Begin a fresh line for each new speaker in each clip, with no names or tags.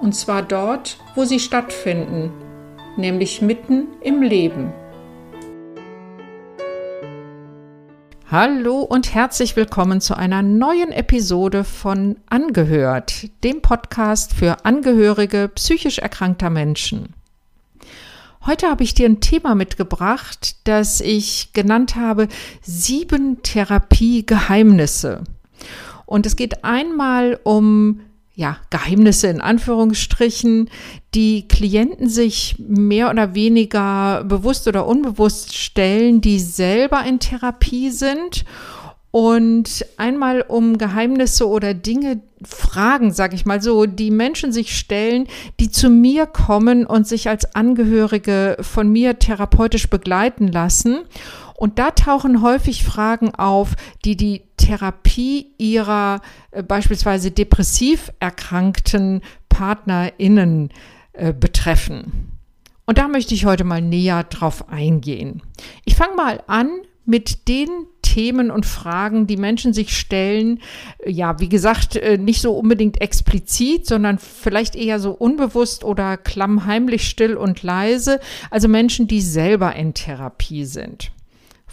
Und zwar dort, wo sie stattfinden, nämlich mitten im Leben. Hallo und herzlich willkommen zu einer neuen Episode von Angehört, dem Podcast für Angehörige psychisch erkrankter Menschen. Heute habe ich dir ein Thema mitgebracht, das ich genannt habe Sieben Therapiegeheimnisse. Und es geht einmal um ja, Geheimnisse in Anführungsstrichen, die Klienten sich mehr oder weniger bewusst oder unbewusst stellen, die selber in Therapie sind und einmal um Geheimnisse oder Dinge, Fragen, sage ich mal so, die Menschen sich stellen, die zu mir kommen und sich als Angehörige von mir therapeutisch begleiten lassen. Und da tauchen häufig Fragen auf, die die Therapie ihrer äh, beispielsweise depressiv erkrankten PartnerInnen äh, betreffen. Und da möchte ich heute mal näher drauf eingehen. Ich fange mal an mit den Themen und Fragen, die Menschen sich stellen. Ja, wie gesagt, äh, nicht so unbedingt explizit, sondern vielleicht eher so unbewusst oder klammheimlich still und leise. Also Menschen, die selber in Therapie sind.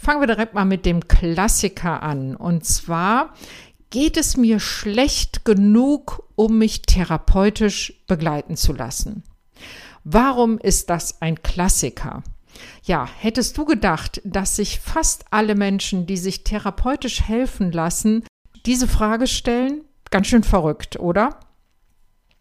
Fangen wir direkt mal mit dem Klassiker an. Und zwar geht es mir schlecht genug, um mich therapeutisch begleiten zu lassen. Warum ist das ein Klassiker? Ja, hättest du gedacht, dass sich fast alle Menschen, die sich therapeutisch helfen lassen, diese Frage stellen? Ganz schön verrückt, oder?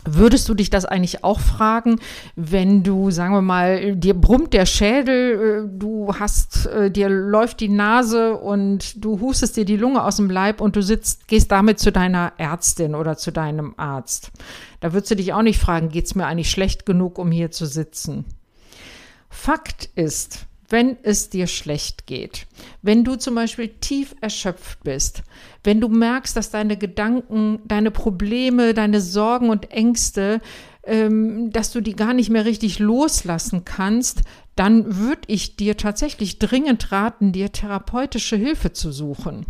Würdest du dich das eigentlich auch fragen, wenn du, sagen wir mal, dir brummt der Schädel, äh, du hast, äh, dir läuft die Nase und du hustest dir die Lunge aus dem Leib und du sitzt, gehst damit zu deiner Ärztin oder zu deinem Arzt. Da würdest du dich auch nicht fragen, geht's mir eigentlich schlecht genug, um hier zu sitzen? Fakt ist, wenn es dir schlecht geht, wenn du zum Beispiel tief erschöpft bist, wenn du merkst, dass deine Gedanken, deine Probleme, deine Sorgen und Ängste, ähm, dass du die gar nicht mehr richtig loslassen kannst, dann würde ich dir tatsächlich dringend raten, dir therapeutische Hilfe zu suchen.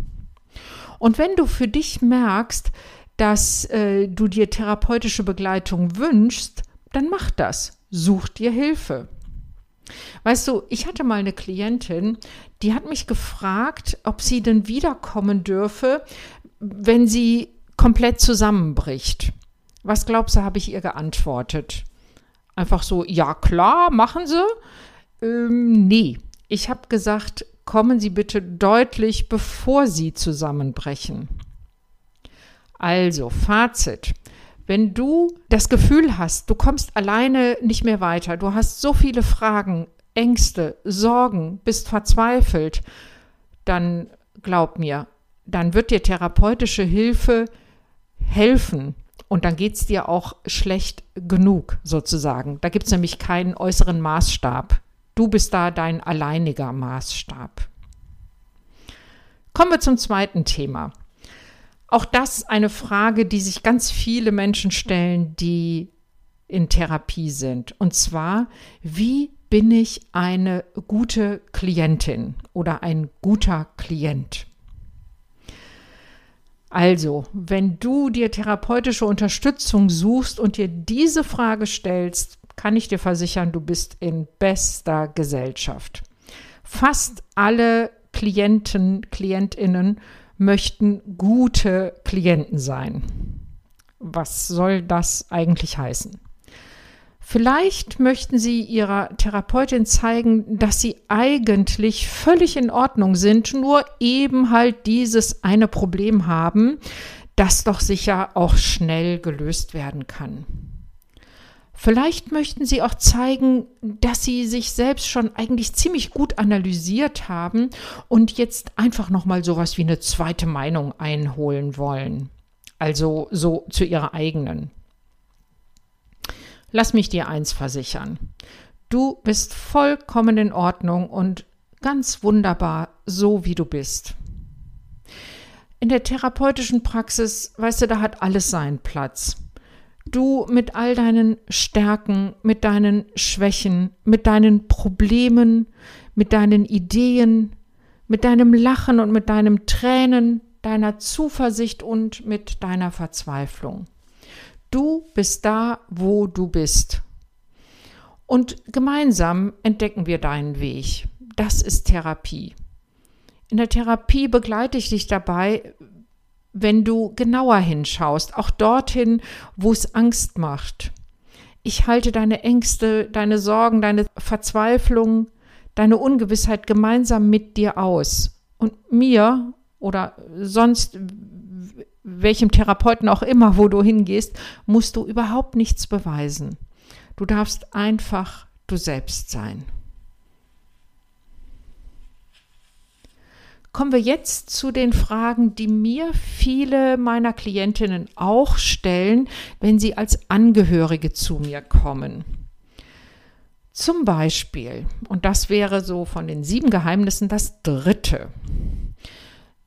Und wenn du für dich merkst, dass äh, du dir therapeutische Begleitung wünschst, dann mach das. Such dir Hilfe. Weißt du, ich hatte mal eine Klientin, die hat mich gefragt, ob sie denn wiederkommen dürfe, wenn sie komplett zusammenbricht. Was glaubst du, habe ich ihr geantwortet? Einfach so, ja klar, machen Sie. Ähm, nee, ich habe gesagt, kommen Sie bitte deutlich, bevor Sie zusammenbrechen. Also, Fazit. Wenn du das Gefühl hast, du kommst alleine nicht mehr weiter, du hast so viele Fragen, Ängste, Sorgen, bist verzweifelt, dann glaub mir, dann wird dir therapeutische Hilfe helfen. Und dann geht es dir auch schlecht genug, sozusagen. Da gibt es nämlich keinen äußeren Maßstab. Du bist da dein alleiniger Maßstab. Kommen wir zum zweiten Thema. Auch das eine Frage, die sich ganz viele Menschen stellen, die in Therapie sind. Und zwar, wie bin ich eine gute Klientin oder ein guter Klient? Also, wenn du dir therapeutische Unterstützung suchst und dir diese Frage stellst, kann ich dir versichern, du bist in bester Gesellschaft. Fast alle Klienten, Klientinnen möchten gute Klienten sein. Was soll das eigentlich heißen? Vielleicht möchten Sie Ihrer Therapeutin zeigen, dass Sie eigentlich völlig in Ordnung sind, nur eben halt dieses eine Problem haben, das doch sicher auch schnell gelöst werden kann. Vielleicht möchten Sie auch zeigen, dass Sie sich selbst schon eigentlich ziemlich gut analysiert haben und jetzt einfach nochmal sowas wie eine zweite Meinung einholen wollen. Also so zu Ihrer eigenen. Lass mich dir eins versichern. Du bist vollkommen in Ordnung und ganz wunderbar, so wie du bist. In der therapeutischen Praxis, weißt du, da hat alles seinen Platz. Du mit all deinen Stärken, mit deinen Schwächen, mit deinen Problemen, mit deinen Ideen, mit deinem Lachen und mit deinem Tränen, deiner Zuversicht und mit deiner Verzweiflung. Du bist da, wo du bist. Und gemeinsam entdecken wir deinen Weg. Das ist Therapie. In der Therapie begleite ich dich dabei, wenn du genauer hinschaust, auch dorthin, wo es Angst macht. Ich halte deine Ängste, deine Sorgen, deine Verzweiflung, deine Ungewissheit gemeinsam mit dir aus. Und mir oder sonst welchem Therapeuten auch immer, wo du hingehst, musst du überhaupt nichts beweisen. Du darfst einfach du selbst sein. Kommen wir jetzt zu den Fragen, die mir viele meiner Klientinnen auch stellen, wenn sie als Angehörige zu mir kommen. Zum Beispiel, und das wäre so von den sieben Geheimnissen das dritte,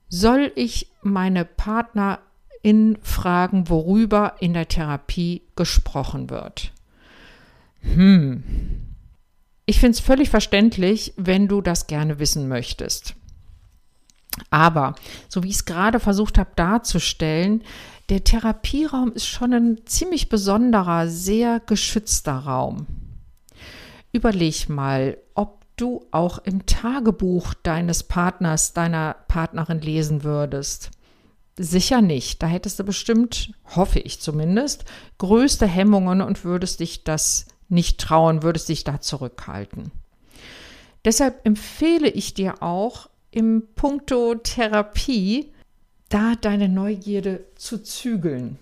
soll ich meine Partnerin fragen, worüber in der Therapie gesprochen wird? Hm. Ich finde es völlig verständlich, wenn du das gerne wissen möchtest. Aber, so wie ich es gerade versucht habe darzustellen, der Therapieraum ist schon ein ziemlich besonderer, sehr geschützter Raum. Überleg mal, ob du auch im Tagebuch deines Partners, deiner Partnerin lesen würdest. Sicher nicht. Da hättest du bestimmt, hoffe ich zumindest, größte Hemmungen und würdest dich das nicht trauen, würdest dich da zurückhalten. Deshalb empfehle ich dir auch, im Punkto Therapie da deine Neugierde zu zügeln.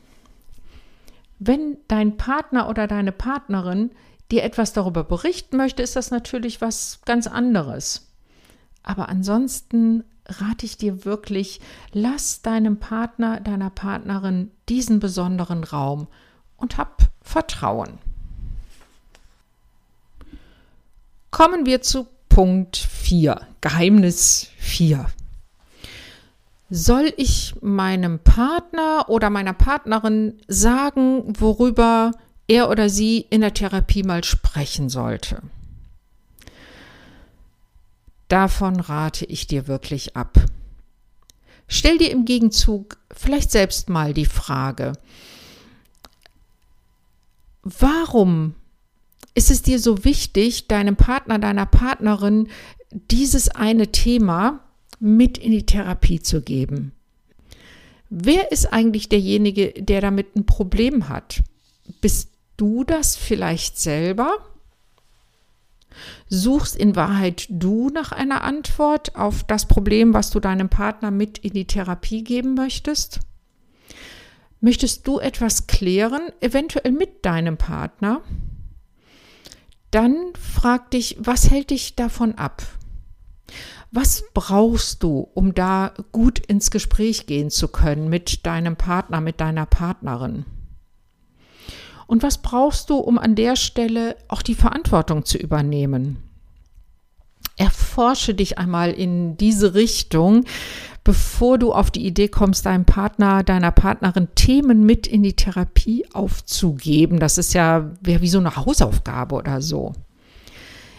Wenn dein Partner oder deine Partnerin dir etwas darüber berichten möchte, ist das natürlich was ganz anderes. Aber ansonsten rate ich dir wirklich, lass deinem Partner, deiner Partnerin diesen besonderen Raum und hab Vertrauen. Kommen wir zu Punkt 4, Geheimnis 4. Soll ich meinem Partner oder meiner Partnerin sagen, worüber er oder sie in der Therapie mal sprechen sollte? Davon rate ich dir wirklich ab. Stell dir im Gegenzug vielleicht selbst mal die Frage, warum ist es dir so wichtig, deinem Partner, deiner Partnerin dieses eine Thema mit in die Therapie zu geben? Wer ist eigentlich derjenige, der damit ein Problem hat? Bist du das vielleicht selber? Suchst in Wahrheit du nach einer Antwort auf das Problem, was du deinem Partner mit in die Therapie geben möchtest? Möchtest du etwas klären, eventuell mit deinem Partner? dann frag dich, was hält dich davon ab? Was brauchst du, um da gut ins Gespräch gehen zu können mit deinem Partner, mit deiner Partnerin? Und was brauchst du, um an der Stelle auch die Verantwortung zu übernehmen? Erforsche dich einmal in diese Richtung, bevor du auf die Idee kommst, deinem Partner, deiner Partnerin Themen mit in die Therapie aufzugeben. Das ist ja wie so eine Hausaufgabe oder so.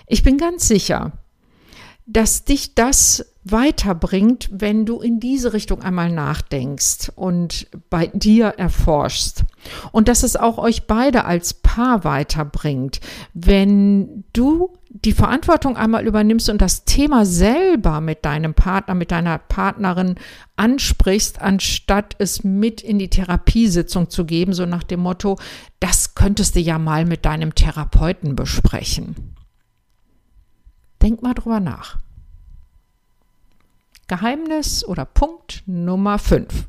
Ich bin ganz sicher, dass dich das weiterbringt, wenn du in diese Richtung einmal nachdenkst und bei dir erforschst. Und dass es auch euch beide als Paar weiterbringt, wenn du die Verantwortung einmal übernimmst und das Thema selber mit deinem Partner, mit deiner Partnerin ansprichst, anstatt es mit in die Therapiesitzung zu geben, so nach dem Motto, das könntest du ja mal mit deinem Therapeuten besprechen. Denk mal drüber nach. Geheimnis oder Punkt Nummer 5.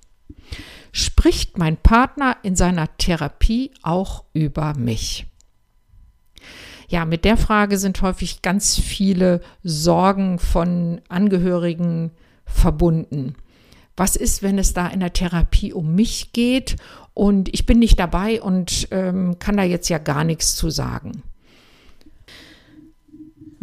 Spricht mein Partner in seiner Therapie auch über mich? Ja, mit der Frage sind häufig ganz viele Sorgen von Angehörigen verbunden. Was ist, wenn es da in der Therapie um mich geht und ich bin nicht dabei und ähm, kann da jetzt ja gar nichts zu sagen?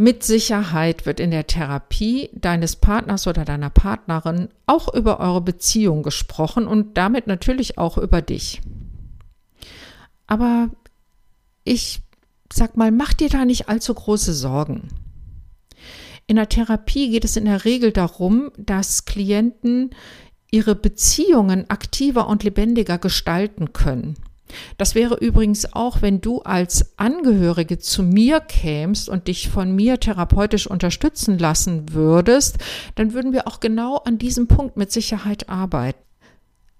Mit Sicherheit wird in der Therapie deines Partners oder deiner Partnerin auch über eure Beziehung gesprochen und damit natürlich auch über dich. Aber ich sag mal, mach dir da nicht allzu große Sorgen. In der Therapie geht es in der Regel darum, dass Klienten ihre Beziehungen aktiver und lebendiger gestalten können. Das wäre übrigens auch, wenn du als Angehörige zu mir kämst und dich von mir therapeutisch unterstützen lassen würdest, dann würden wir auch genau an diesem Punkt mit Sicherheit arbeiten.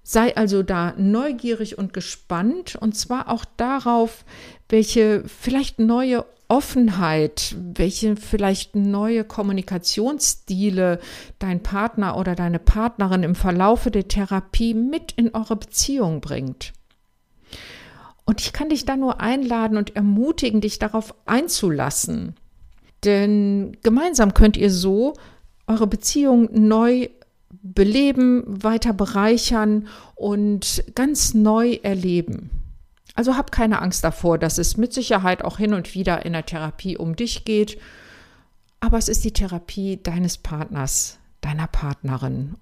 Sei also da neugierig und gespannt und zwar auch darauf, welche vielleicht neue Offenheit, welche vielleicht neue Kommunikationsstile dein Partner oder deine Partnerin im Verlaufe der Therapie mit in eure Beziehung bringt. Und ich kann dich da nur einladen und ermutigen, dich darauf einzulassen. Denn gemeinsam könnt ihr so eure Beziehung neu beleben, weiter bereichern und ganz neu erleben. Also hab keine Angst davor, dass es mit Sicherheit auch hin und wieder in der Therapie um dich geht. Aber es ist die Therapie deines Partners, deiner Partnerin.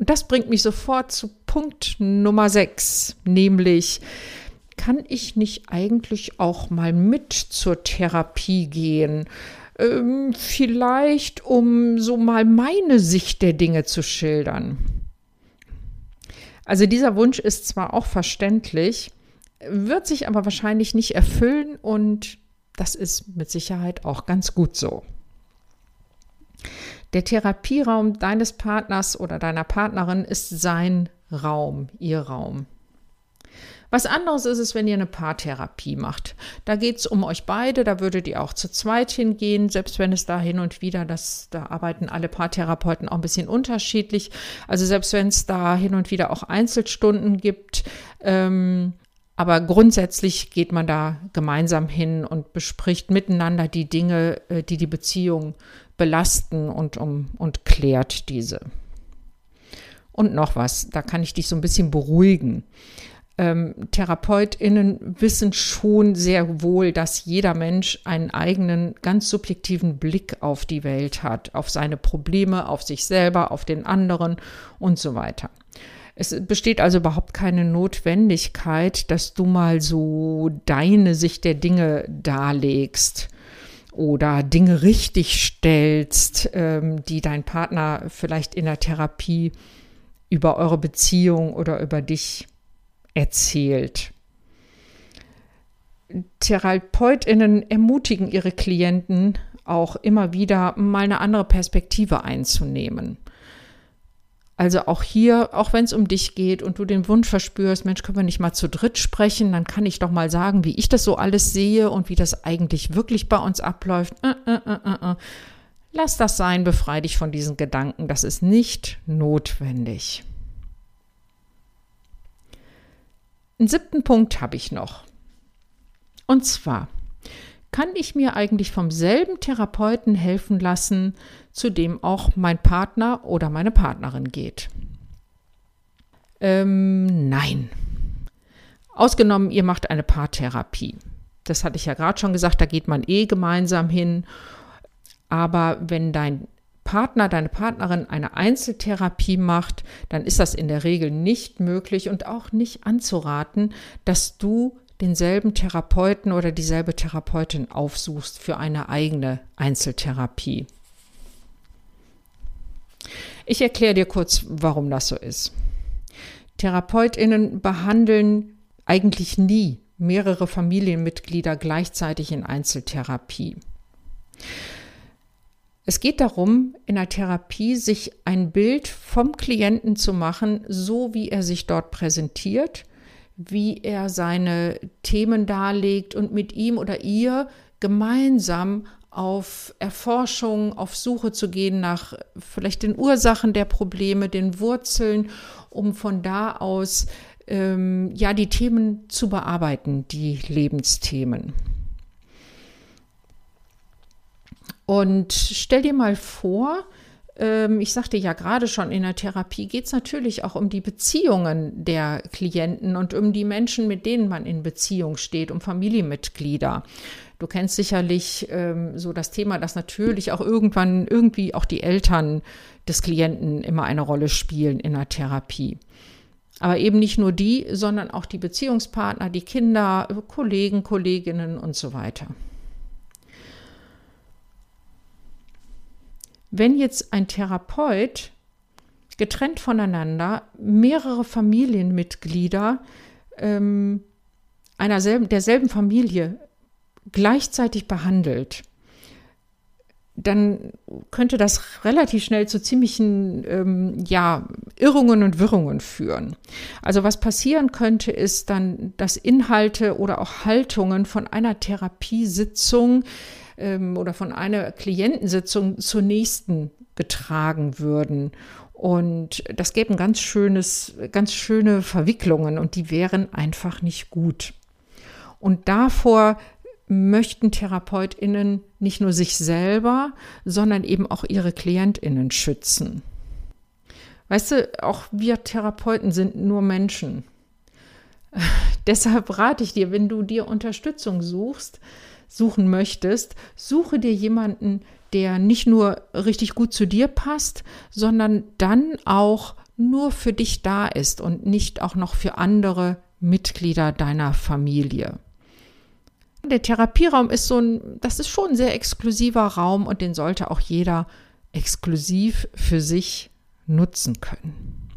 Und das bringt mich sofort zu Punkt Nummer 6, nämlich kann ich nicht eigentlich auch mal mit zur Therapie gehen? Ähm, vielleicht, um so mal meine Sicht der Dinge zu schildern. Also dieser Wunsch ist zwar auch verständlich, wird sich aber wahrscheinlich nicht erfüllen und das ist mit Sicherheit auch ganz gut so. Der Therapieraum deines Partners oder deiner Partnerin ist sein Raum, ihr Raum. Was anderes ist es, wenn ihr eine Paartherapie macht. Da geht es um euch beide, da würdet ihr auch zu zweit hingehen, selbst wenn es da hin und wieder, das, da arbeiten alle Paartherapeuten auch ein bisschen unterschiedlich. Also selbst wenn es da hin und wieder auch Einzelstunden gibt, ähm, aber grundsätzlich geht man da gemeinsam hin und bespricht miteinander die Dinge, äh, die die Beziehung belasten und, um, und klärt diese. Und noch was, da kann ich dich so ein bisschen beruhigen ähm, TherapeutInnen wissen schon sehr wohl, dass jeder Mensch einen eigenen, ganz subjektiven Blick auf die Welt hat, auf seine Probleme, auf sich selber, auf den anderen und so weiter. Es besteht also überhaupt keine Notwendigkeit, dass du mal so deine Sicht der Dinge darlegst oder Dinge richtig stellst, ähm, die dein Partner vielleicht in der Therapie über eure Beziehung oder über dich erzählt. Therapeutinnen ermutigen ihre Klienten auch immer wieder mal eine andere Perspektive einzunehmen. Also auch hier, auch wenn es um dich geht und du den Wunsch verspürst, Mensch, können wir nicht mal zu dritt sprechen, dann kann ich doch mal sagen, wie ich das so alles sehe und wie das eigentlich wirklich bei uns abläuft. Äh, äh, äh, Lass das sein, befreie dich von diesen Gedanken, das ist nicht notwendig. Einen siebten Punkt habe ich noch. Und zwar, kann ich mir eigentlich vom selben Therapeuten helfen lassen, zu dem auch mein Partner oder meine Partnerin geht? Ähm, nein. Ausgenommen, ihr macht eine Paartherapie. Das hatte ich ja gerade schon gesagt, da geht man eh gemeinsam hin. Aber wenn dein Partner, deine Partnerin eine Einzeltherapie macht, dann ist das in der Regel nicht möglich und auch nicht anzuraten, dass du denselben Therapeuten oder dieselbe Therapeutin aufsuchst für eine eigene Einzeltherapie. Ich erkläre dir kurz, warum das so ist. Therapeutinnen behandeln eigentlich nie mehrere Familienmitglieder gleichzeitig in Einzeltherapie. Es geht darum, in der Therapie sich ein Bild vom Klienten zu machen, so wie er sich dort präsentiert, wie er seine Themen darlegt und mit ihm oder ihr gemeinsam auf Erforschung, auf Suche zu gehen nach vielleicht den Ursachen der Probleme, den Wurzeln, um von da aus ähm, ja die Themen zu bearbeiten, die Lebensthemen. Und stell dir mal vor, ähm, ich sagte ja gerade schon, in der Therapie geht es natürlich auch um die Beziehungen der Klienten und um die Menschen, mit denen man in Beziehung steht, um Familienmitglieder. Du kennst sicherlich ähm, so das Thema, dass natürlich auch irgendwann irgendwie auch die Eltern des Klienten immer eine Rolle spielen in der Therapie. Aber eben nicht nur die, sondern auch die Beziehungspartner, die Kinder, Kollegen, Kolleginnen und so weiter. Wenn jetzt ein Therapeut getrennt voneinander mehrere Familienmitglieder ähm, einer selben, derselben Familie gleichzeitig behandelt, dann könnte das relativ schnell zu ziemlichen ähm, ja, Irrungen und Wirrungen führen. Also was passieren könnte, ist dann, dass Inhalte oder auch Haltungen von einer Therapiesitzung ähm, oder von einer Klientensitzung zur nächsten getragen würden. Und das gäbe ganz schönes, ganz schöne Verwicklungen und die wären einfach nicht gut. Und davor möchten TherapeutInnen nicht nur sich selber, sondern eben auch ihre KlientInnen schützen. Weißt du, auch wir Therapeuten sind nur Menschen. Deshalb rate ich dir, wenn du dir Unterstützung suchst, suchen möchtest, suche dir jemanden, der nicht nur richtig gut zu dir passt, sondern dann auch nur für dich da ist und nicht auch noch für andere Mitglieder deiner Familie. Der Therapieraum ist so ein, das ist schon ein sehr exklusiver Raum und den sollte auch jeder exklusiv für sich nutzen können.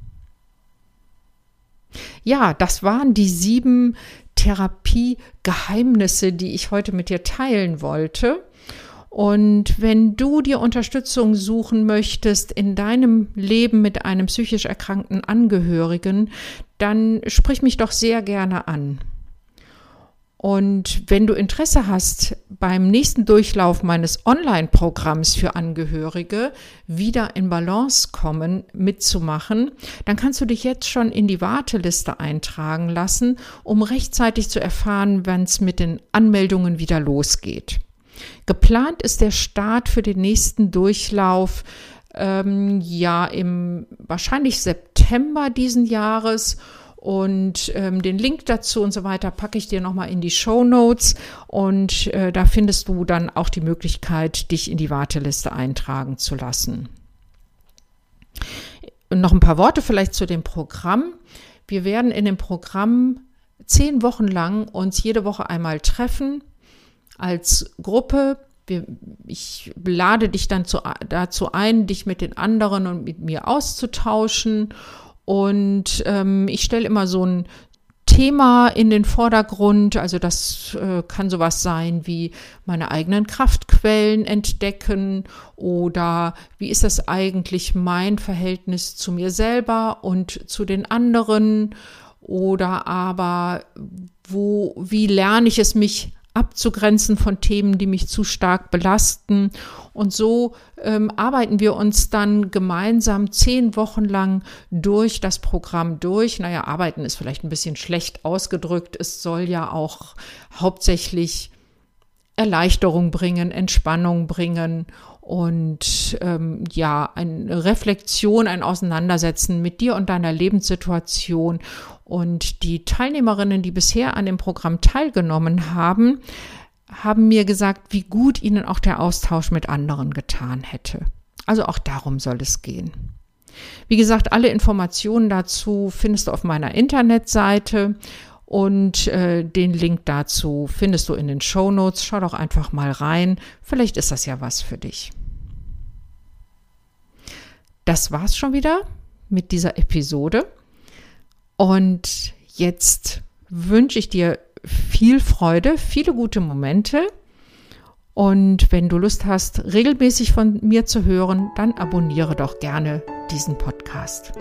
Ja, das waren die sieben Therapiegeheimnisse, die ich heute mit dir teilen wollte. Und wenn du dir Unterstützung suchen möchtest in deinem Leben mit einem psychisch erkrankten Angehörigen, dann sprich mich doch sehr gerne an. Und wenn du Interesse hast, beim nächsten Durchlauf meines Online-Programms für Angehörige wieder in Balance kommen, mitzumachen, dann kannst du dich jetzt schon in die Warteliste eintragen lassen, um rechtzeitig zu erfahren, wann es mit den Anmeldungen wieder losgeht. Geplant ist der Start für den nächsten Durchlauf ähm, ja im wahrscheinlich September diesen Jahres und ähm, den Link dazu und so weiter packe ich dir nochmal in die Show Notes. Und äh, da findest du dann auch die Möglichkeit, dich in die Warteliste eintragen zu lassen. Und noch ein paar Worte vielleicht zu dem Programm. Wir werden in dem Programm zehn Wochen lang uns jede Woche einmal treffen als Gruppe. Ich lade dich dann zu, dazu ein, dich mit den anderen und mit mir auszutauschen und ähm, ich stelle immer so ein Thema in den Vordergrund. Also das äh, kann sowas sein wie meine eigenen Kraftquellen entdecken oder wie ist das eigentlich mein Verhältnis zu mir selber und zu den anderen oder aber wo, wie lerne ich es mich abzugrenzen von Themen, die mich zu stark belasten. Und so ähm, arbeiten wir uns dann gemeinsam zehn Wochen lang durch das Programm durch. Naja, arbeiten ist vielleicht ein bisschen schlecht ausgedrückt. Es soll ja auch hauptsächlich Erleichterung bringen, Entspannung bringen und ähm, ja, eine Reflexion, ein Auseinandersetzen mit dir und deiner Lebenssituation. Und die Teilnehmerinnen, die bisher an dem Programm teilgenommen haben, haben mir gesagt, wie gut ihnen auch der Austausch mit anderen getan hätte. Also auch darum soll es gehen. Wie gesagt, alle Informationen dazu findest du auf meiner Internetseite und äh, den Link dazu findest du in den Show Notes. Schau doch einfach mal rein. Vielleicht ist das ja was für dich. Das war's schon wieder mit dieser Episode. Und jetzt wünsche ich dir viel Freude, viele gute Momente. Und wenn du Lust hast, regelmäßig von mir zu hören, dann abonniere doch gerne diesen Podcast.